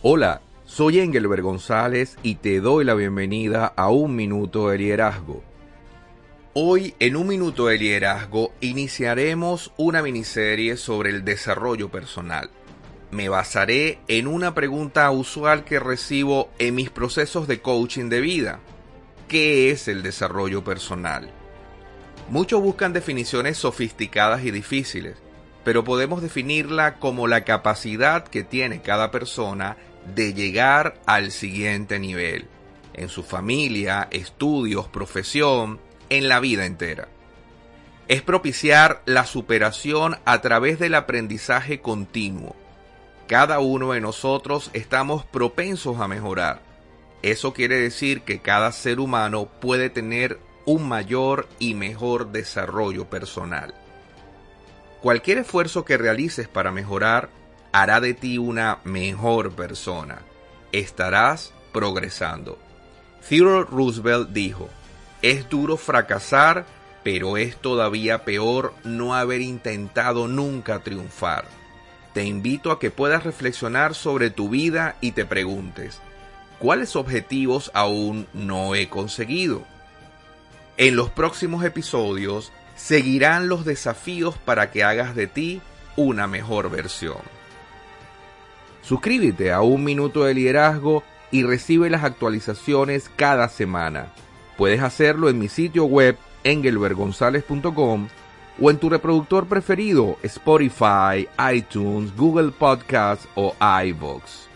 Hola, soy Engelbert González y te doy la bienvenida a Un Minuto de Liderazgo. Hoy en Un Minuto de Liderazgo iniciaremos una miniserie sobre el desarrollo personal. Me basaré en una pregunta usual que recibo en mis procesos de coaching de vida. ¿Qué es el desarrollo personal? Muchos buscan definiciones sofisticadas y difíciles, pero podemos definirla como la capacidad que tiene cada persona de llegar al siguiente nivel, en su familia, estudios, profesión, en la vida entera. Es propiciar la superación a través del aprendizaje continuo. Cada uno de nosotros estamos propensos a mejorar. Eso quiere decir que cada ser humano puede tener un mayor y mejor desarrollo personal. Cualquier esfuerzo que realices para mejorar hará de ti una mejor persona. Estarás progresando. Theodore Roosevelt dijo, es duro fracasar, pero es todavía peor no haber intentado nunca triunfar. Te invito a que puedas reflexionar sobre tu vida y te preguntes, ¿cuáles objetivos aún no he conseguido? En los próximos episodios seguirán los desafíos para que hagas de ti una mejor versión. Suscríbete a Un Minuto de Liderazgo y recibe las actualizaciones cada semana. Puedes hacerlo en mi sitio web engelbergonzalez.com o en tu reproductor preferido Spotify, iTunes, Google Podcasts o iVoox.